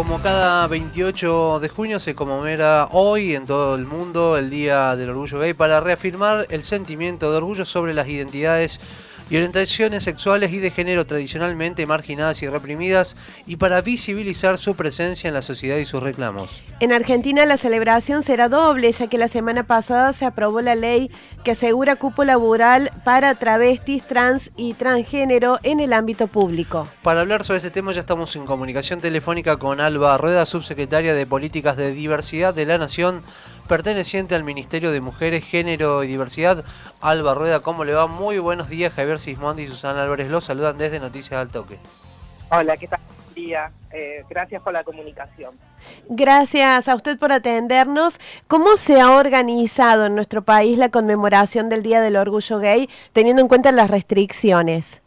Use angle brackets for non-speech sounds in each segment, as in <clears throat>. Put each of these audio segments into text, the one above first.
Como cada 28 de junio se conmemora hoy en todo el mundo el Día del Orgullo Gay para reafirmar el sentimiento de orgullo sobre las identidades y orientaciones sexuales y de género tradicionalmente marginadas y reprimidas y para visibilizar su presencia en la sociedad y sus reclamos. En Argentina la celebración será doble, ya que la semana pasada se aprobó la ley que asegura cupo laboral para travestis, trans y transgénero en el ámbito público. Para hablar sobre este tema ya estamos en comunicación telefónica con Alba Rueda, subsecretaria de Políticas de Diversidad de la Nación perteneciente al Ministerio de Mujeres, Género y Diversidad. Alba Rueda, ¿cómo le va? Muy buenos días. Javier Sismondi y Susana Álvarez los saludan desde Noticias al Toque. Hola, ¿qué tal? día. Eh, gracias por la comunicación. Gracias a usted por atendernos. ¿Cómo se ha organizado en nuestro país la conmemoración del Día del Orgullo Gay, teniendo en cuenta las restricciones?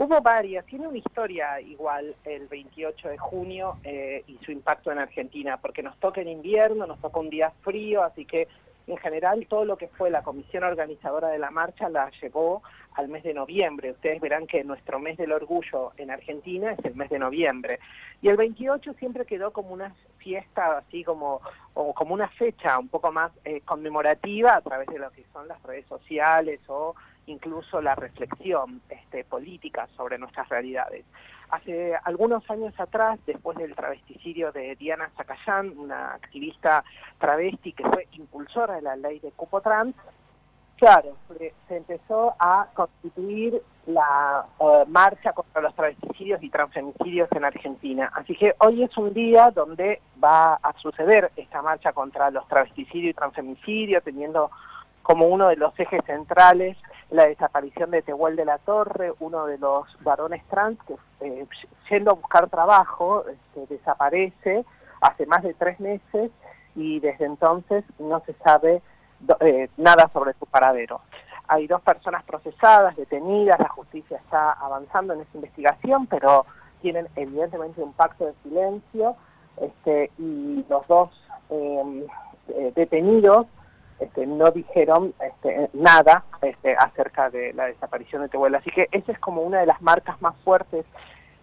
Hubo varias, tiene una historia igual el 28 de junio eh, y su impacto en Argentina, porque nos toca en invierno, nos toca un día frío, así que en general todo lo que fue la comisión organizadora de la marcha la llevó al mes de noviembre. Ustedes verán que nuestro mes del orgullo en Argentina es el mes de noviembre. Y el 28 siempre quedó como una fiesta, así como, o como una fecha un poco más eh, conmemorativa a través de lo que son las redes sociales o incluso la reflexión este, política sobre nuestras realidades. Hace algunos años atrás, después del travesticidio de Diana Zacayán, una activista travesti que fue impulsora de la ley de cupo trans, claro, se empezó a constituir la eh, marcha contra los travesticidios y transfemicidios en Argentina. Así que hoy es un día donde va a suceder esta marcha contra los travesticidios y transfemicidios, teniendo como uno de los ejes centrales la desaparición de Tehuel de la Torre, uno de los varones trans que eh, yendo a buscar trabajo este, desaparece hace más de tres meses y desde entonces no se sabe eh, nada sobre su paradero. Hay dos personas procesadas, detenidas, la justicia está avanzando en esa investigación, pero tienen evidentemente un pacto de silencio este, y los dos eh, detenidos este, no dijeron este, nada este, acerca de la desaparición de Tehuel. Así que esa es como una de las marcas más fuertes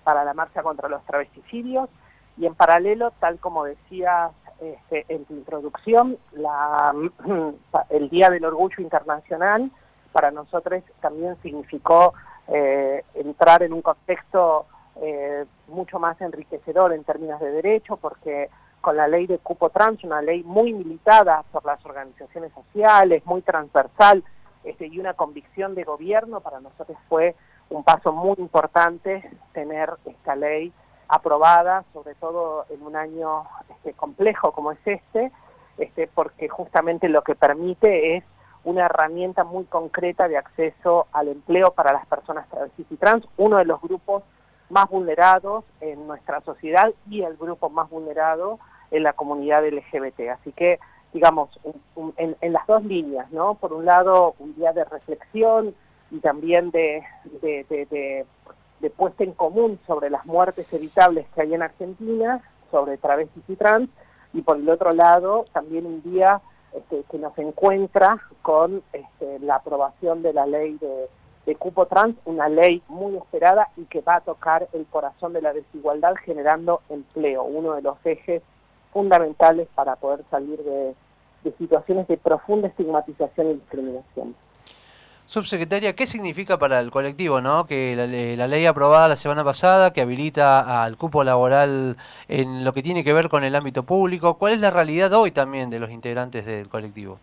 para la marcha contra los travesticidios. Y en paralelo, tal como decía este, en tu introducción, la, <clears throat> el Día del Orgullo Internacional para nosotros también significó eh, entrar en un contexto eh, mucho más enriquecedor en términos de derecho, porque con la ley de cupo trans, una ley muy militada por las organizaciones sociales, muy transversal, este, y una convicción de gobierno, para nosotros fue un paso muy importante tener esta ley aprobada, sobre todo en un año este, complejo como es este, este, porque justamente lo que permite es una herramienta muy concreta de acceso al empleo para las personas travestis y trans, uno de los grupos más vulnerados en nuestra sociedad y el grupo más vulnerado en la comunidad LGBT. Así que, digamos, en, las dos líneas, ¿no? Por un lado, un día de reflexión y también de, de, puesta en común sobre las muertes evitables que hay en Argentina, sobre travestis y trans, y por el otro lado, también un día este, que nos encuentra con este, la aprobación de la ley de, de cupo trans, una ley muy esperada y que va a tocar el corazón de la desigualdad generando empleo, uno de los ejes fundamentales para poder salir de, situaciones de profunda estigmatización y discriminación. Subsecretaria, ¿qué significa para el colectivo, no? Que la, ley aprobada la semana pasada, que habilita al cupo laboral en lo que tiene que ver con el ámbito público, ¿cuál es la realidad hoy también de los integrantes del colectivo?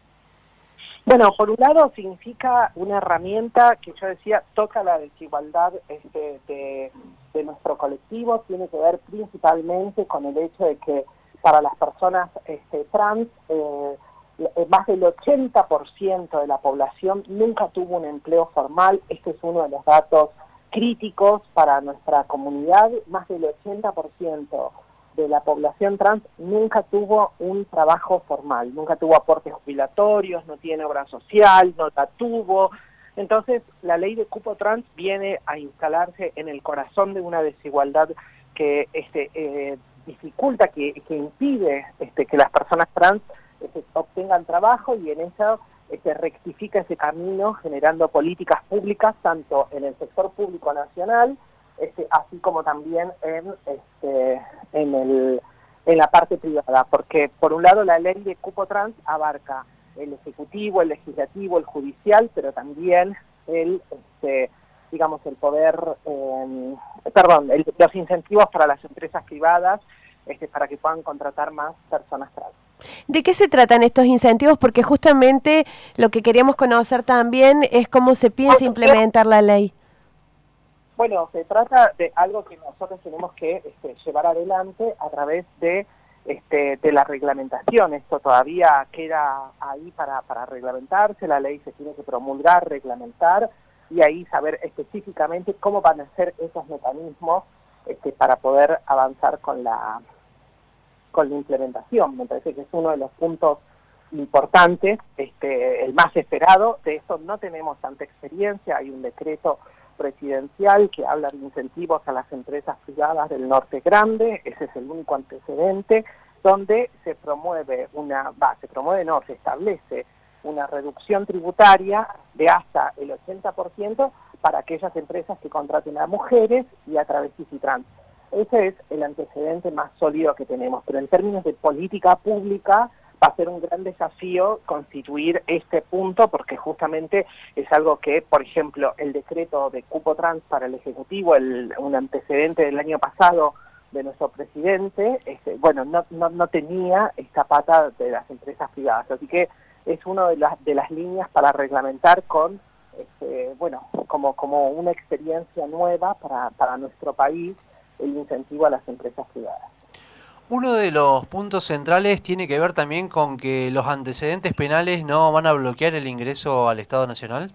Bueno, por un lado significa una herramienta que yo decía toca la desigualdad este, de, de nuestro colectivo, tiene que ver principalmente con el hecho de que para las personas este, trans, eh, eh, más del 80% de la población nunca tuvo un empleo formal. Este es uno de los datos críticos para nuestra comunidad. Más del 80% de la población trans nunca tuvo un trabajo formal, nunca tuvo aportes jubilatorios, no tiene obra social, no la tuvo. Entonces, la ley de cupo trans viene a instalarse en el corazón de una desigualdad que este, eh, dificulta, que, impide este, que las personas trans este, obtengan trabajo y en eso este, rectifica ese camino generando políticas públicas tanto en el sector público nacional, este, así como también en, este, en, el, en la parte privada, porque por un lado la ley de cupo trans abarca el ejecutivo, el legislativo, el judicial, pero también el, este, digamos, el poder, eh, perdón, los incentivos para las empresas privadas este, para que puedan contratar más personas trans. ¿De qué se tratan estos incentivos? Porque justamente lo que queríamos conocer también es cómo se piensa implementar la ley. Bueno, se trata de algo que nosotros tenemos que este, llevar adelante a través de, este, de la reglamentación. Esto todavía queda ahí para, para reglamentarse, la ley se tiene que promulgar, reglamentar y ahí saber específicamente cómo van a ser esos mecanismos este, para poder avanzar con la, con la implementación. Me parece que es uno de los puntos importantes, este, el más esperado. De esto no tenemos tanta experiencia. Hay un decreto presidencial que habla de incentivos a las empresas privadas del norte grande, ese es el único antecedente, donde se promueve una, va, se promueve, no, se establece una reducción tributaria de hasta el 80% para aquellas empresas que contraten a mujeres y a travestis y trans. Ese es el antecedente más sólido que tenemos, pero en términos de política pública va a ser un gran desafío constituir este punto porque justamente es algo que, por ejemplo, el decreto de cupo trans para el Ejecutivo, el, un antecedente del año pasado de nuestro presidente, este, bueno, no, no, no tenía esta pata de las empresas privadas. Así que es una de las, de las líneas para reglamentar con, este, bueno, como, como una experiencia nueva para, para nuestro país el incentivo a las empresas privadas. Uno de los puntos centrales tiene que ver también con que los antecedentes penales no van a bloquear el ingreso al Estado Nacional.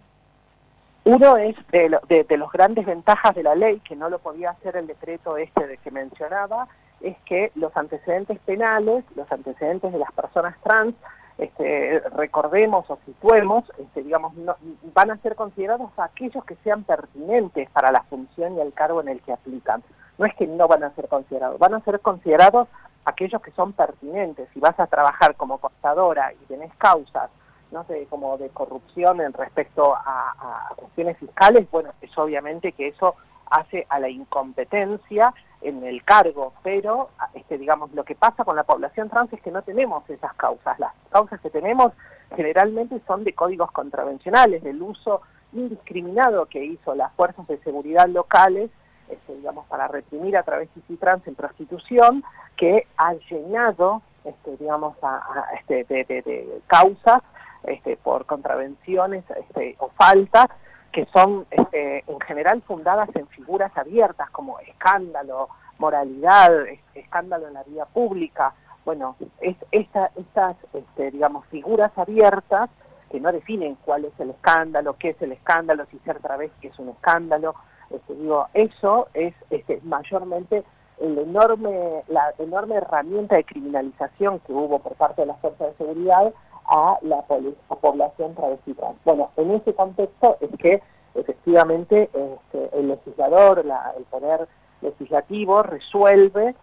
Uno es de, de, de los grandes ventajas de la ley, que no lo podía hacer el decreto este de que mencionaba, es que los antecedentes penales, los antecedentes de las personas trans, este, recordemos o situemos, este, digamos, van a ser considerados aquellos que sean pertinentes para la función y el cargo en el que aplican. No es que no van a ser considerados, van a ser considerados aquellos que son pertinentes. Si vas a trabajar como contadora y tenés causas, no sé, como de corrupción en respecto a, a cuestiones fiscales, bueno, es obviamente que eso hace a la incompetencia en el cargo, pero este, digamos lo que pasa con la población trans es que no tenemos esas causas. Las causas que tenemos generalmente son de códigos contravencionales, del uso indiscriminado que hizo las fuerzas de seguridad locales, este, digamos, para reprimir a través de trans en prostitución, que ha llenado, este, digamos, a, este, de, de, causas este, por contravenciones este, o faltas que son este, en general fundadas en figuras abiertas como escándalo, moralidad, escándalo en la vida pública. Bueno, es, esta, estas, este, digamos, figuras abiertas que no definen cuál es el escándalo, qué es el escándalo, si ser que es un escándalo. Este, digo, eso es este, mayormente el enorme, la enorme herramienta de criminalización que hubo por parte de las fuerzas de seguridad a la, población travesti Bueno, en ese contexto es que efectivamente este, el legislador, el poder legislativo resuelve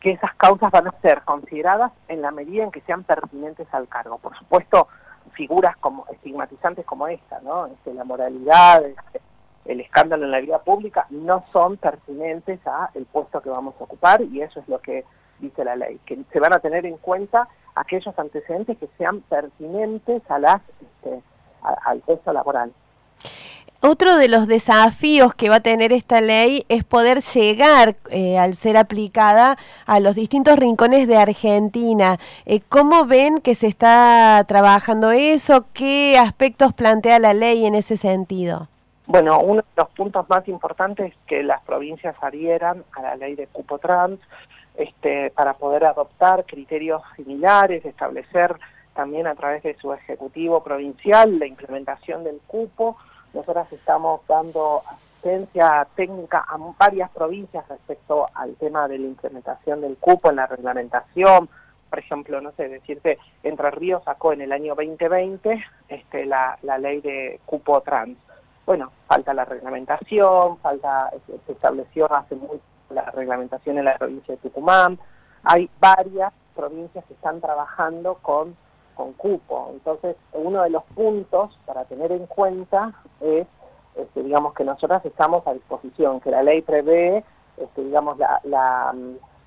que esas causas van a ser consideradas en la medida en que sean pertinentes al cargo. Por supuesto, figuras como estigmatizantes como esta, ¿no? Este, la moralidad, este, el escándalo en la vida pública, no son pertinentes a el puesto que vamos a ocupar y eso es lo que dice la ley, que se van a tener en cuenta aquellos antecedentes que sean pertinentes a las, este, al puesto laboral. Otro de los desafíos que va a tener esta ley es poder llegar, eh, al ser aplicada, a los distintos rincones de Argentina. Eh, ¿Cómo ven que se está trabajando eso? ¿Qué aspectos plantea la ley en ese sentido? Bueno, uno de los puntos más importantes es que las provincias adhieran a la ley de cupo trans este, para poder adoptar criterios similares, establecer también a través de su ejecutivo provincial la implementación del cupo. Nosotras estamos dando asistencia técnica a varias provincias respecto al tema de la implementación del cupo en la reglamentación. Por ejemplo, no sé, decirte, Entre Ríos sacó en el año 2020 este, la, la ley de cupo trans. Bueno, falta la reglamentación, falta, se estableció hace muy la reglamentación en la provincia de Tucumán. Hay varias provincias que están trabajando con, con cupo. Entonces, uno de los puntos para tener en cuenta es, digamos, que nosotras estamos a disposición, que la ley prevé, este, digamos, la, la,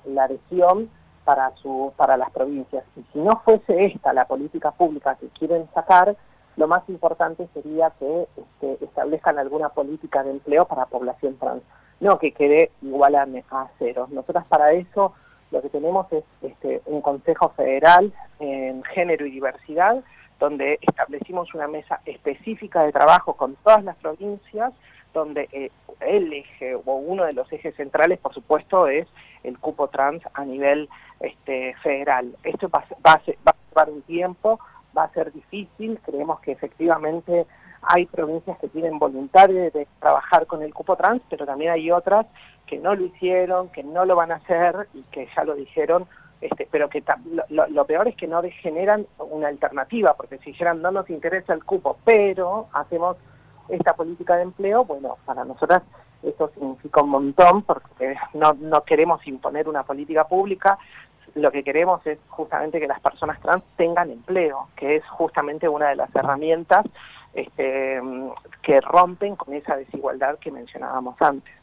la región para, su, para las provincias. Y si no fuese esta la política pública que quieren sacar, lo más importante sería que este, establezcan alguna política de empleo para población trans, no que quede igual a, a cero. Nosotras para eso lo que tenemos es este, un Consejo Federal en Género y Diversidad, donde establecimos una mesa específica de trabajo con todas las provincias, donde eh, el eje o uno de los ejes centrales, por supuesto, es el cupo trans a nivel este, federal. Esto va, va, a va a llevar un tiempo, va a ser difícil, creemos que efectivamente hay provincias que tienen voluntad de, trabajar con el cupo trans, pero también hay otras que no lo hicieron, que no lo van a hacer y que ya lo dijeron, este, pero que lo, peor es que no generan una alternativa, porque si dijeran no nos interesa el cupo, pero hacemos esta política de empleo, bueno, para nosotras eso significa un montón porque no, no queremos imponer una política pública, lo que queremos es justamente que las personas trans tengan empleo, que es justamente una de las herramientas este, que rompen con esa desigualdad que mencionábamos antes.